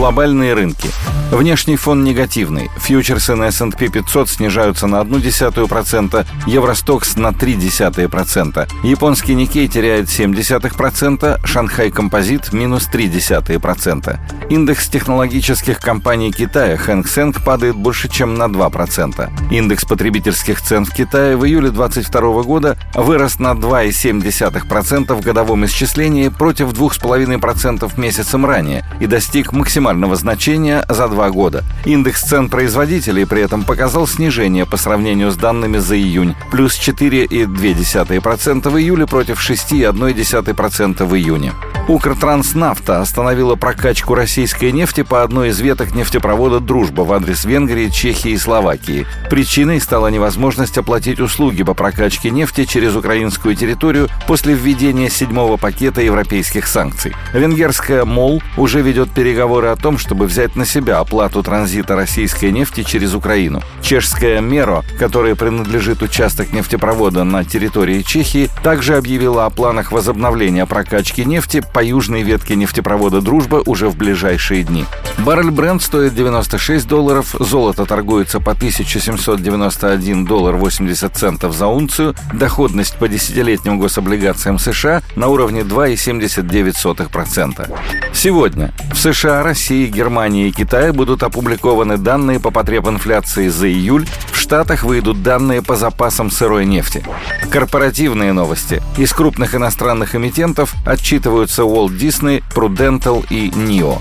Глобальные рынки. Внешний фон негативный. Фьючерсы на S&P 500 снижаются на 0,1%, Евростокс на 0,3%. Японский Никей теряет 0,7%, Шанхай Композит минус 0,3%. Индекс технологических компаний Китая Хэнк Сэнк падает больше, чем на 2%. Индекс потребительских цен в Китае в июле 2022 года вырос на 2,7% в годовом исчислении против 2,5% месяцем ранее и достиг максимального значения за два года. Индекс цен производителей при этом показал снижение по сравнению с данными за июнь, плюс 4,2% в июле против 6,1% в июне. Укртранснафта остановила прокачку российской нефти по одной из веток нефтепровода «Дружба» в адрес Венгрии, Чехии и Словакии. Причиной стала невозможность оплатить услуги по прокачке нефти через украинскую территорию после введения седьмого пакета европейских санкций. Венгерская МОЛ уже ведет переговоры о том, чтобы взять на себя оплату транзита российской нефти через Украину. Чешская «Меро», которая принадлежит участок нефтепровода на территории Чехии, также объявила о планах возобновления прокачки нефти по южной ветке нефтепровода «Дружба» уже в ближайшие дни. Баррель Бренд стоит 96 долларов, золото торгуется по 1791 доллар 80 центов за унцию, доходность по десятилетним гособлигациям США на уровне 2,79%. Сегодня в США, России, Германии и Китае будут опубликованы данные по потреб инфляции за июль, в Штатах выйдут данные по запасам сырой нефти. Корпоративные новости. Из крупных иностранных эмитентов отчитываются Walt Disney, Prudential и NIO.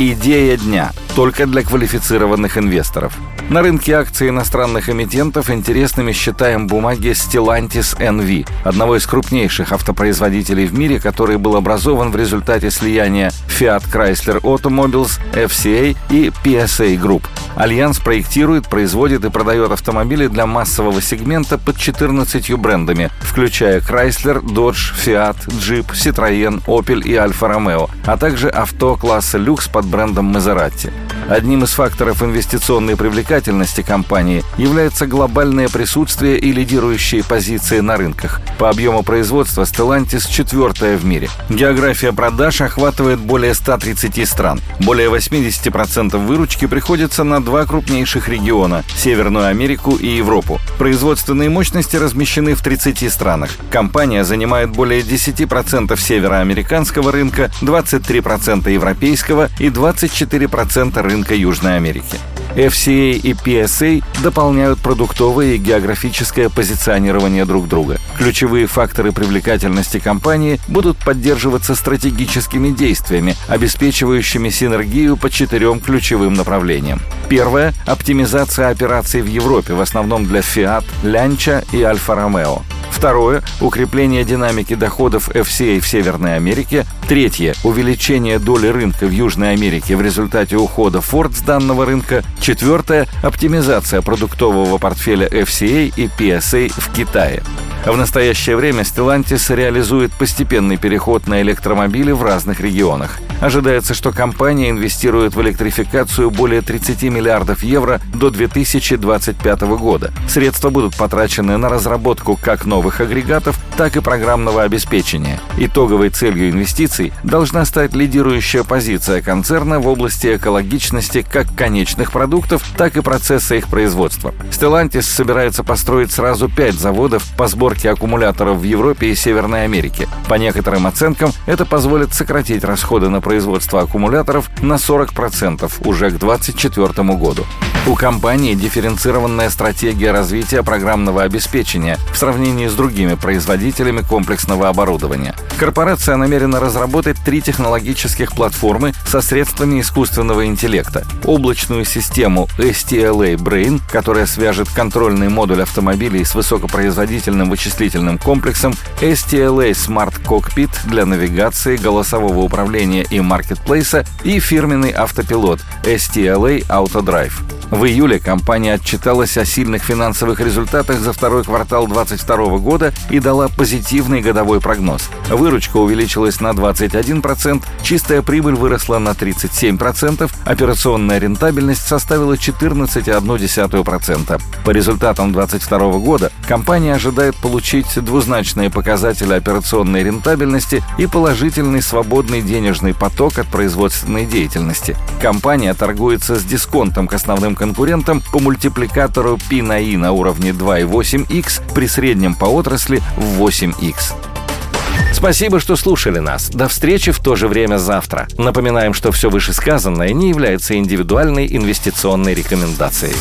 Идея дня только для квалифицированных инвесторов. На рынке акций иностранных эмитентов интересными считаем бумаги Stellantis NV, одного из крупнейших автопроизводителей в мире, который был образован в результате слияния Fiat Chrysler Automobiles, FCA и PSA Group. Альянс проектирует, производит и продает автомобили для массового сегмента под 14 брендами, включая Chrysler, Dodge, Fiat, Jeep, Citroën, Opel и Alfa Romeo, а также авто класса люкс под брендом Maserati. Одним из факторов инвестиционной привлекательности компании является глобальное присутствие и лидирующие позиции на рынках. По объему производства Stellantis четвертая в мире. География продаж охватывает более 130 стран. Более 80% выручки приходится на два крупнейших региона – Северную Америку и Европу. Производственные мощности размещены в 30 странах. Компания занимает более 10% североамериканского рынка, 23% европейского и 24% рынка Южной Америки. FCA и PSA дополняют продуктовое и географическое позиционирование друг друга. Ключевые факторы привлекательности компании будут поддерживаться стратегическими действиями, обеспечивающими синергию по четырем ключевым направлениям. Первое – оптимизация операций в Европе, в основном для Fiat, Lancia и Alfa Romeo. Второе – укрепление динамики доходов FCA в Северной Америке. Третье – увеличение доли рынка в Южной Америке в результате ухода Ford с данного рынка. Четвертое – оптимизация продуктового портфеля FCA и PSA в Китае. В настоящее время Stellantis реализует постепенный переход на электромобили в разных регионах. Ожидается, что компания инвестирует в электрификацию более 30 миллиардов евро до 2025 года. Средства будут потрачены на разработку как новых агрегатов, так и программного обеспечения. Итоговой целью инвестиций должна стать лидирующая позиция концерна в области экологичности как конечных продуктов, так и процесса их производства. Stellantis собирается построить сразу пять заводов по сборке аккумуляторов в Европе и Северной Америке. По некоторым оценкам, это позволит сократить расходы на производства аккумуляторов на 40% уже к 2024 году. У компании дифференцированная стратегия развития программного обеспечения в сравнении с другими производителями комплексного оборудования. Корпорация намерена разработать три технологических платформы со средствами искусственного интеллекта. Облачную систему STLA Brain, которая свяжет контрольный модуль автомобилей с высокопроизводительным вычислительным комплексом, STLA Smart Cockpit для навигации, голосового управления и маркетплейса и фирменный автопилот STLA Autodrive. В июле компания отчиталась о сильных финансовых результатах за второй квартал 2022 года и дала позитивный годовой прогноз. Выручка увеличилась на 21%, чистая прибыль выросла на 37%, операционная рентабельность составила 14,1%. По результатам 2022 года компания ожидает получить получить двузначные показатели операционной рентабельности и положительный свободный денежный поток от производственной деятельности. Компания торгуется с дисконтом к основным конкурентам по мультипликатору P на I на уровне 2,8x при среднем по отрасли в 8x. Спасибо, что слушали нас. До встречи в то же время завтра. Напоминаем, что все вышесказанное не является индивидуальной инвестиционной рекомендацией.